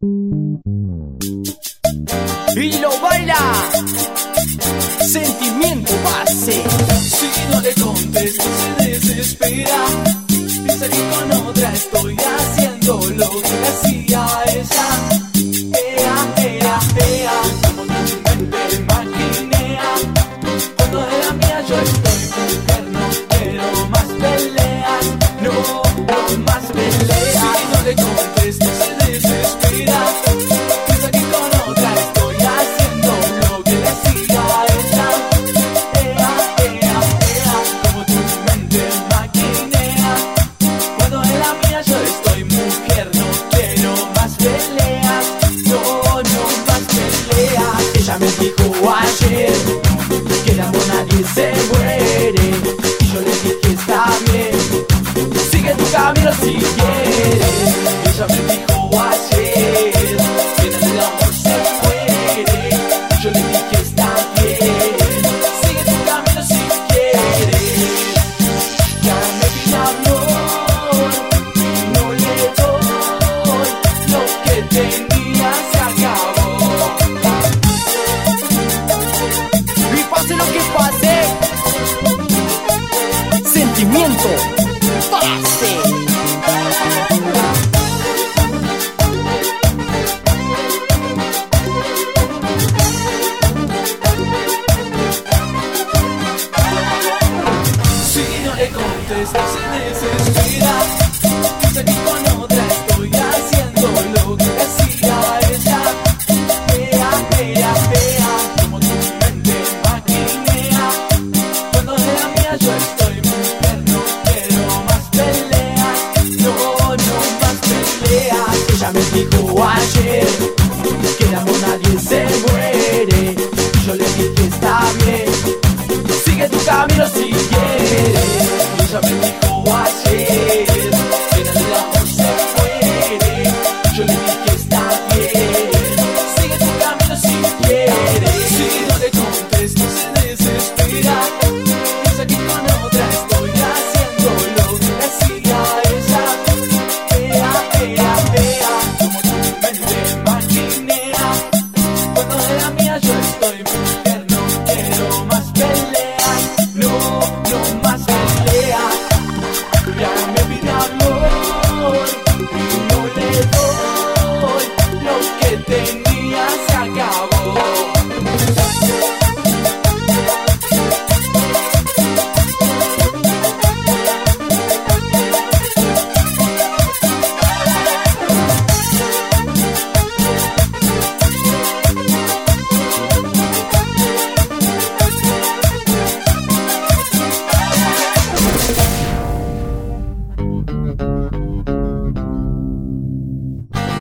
Y lo baila. Sentimiento base. Si no le contestas se desespera. Piensa que con otra estoy dijo ayer que el amor nadie se muere. Y yo le dije está bien, sigue tu camino si quieres. Si no le contestas, se desespera. Seguí con They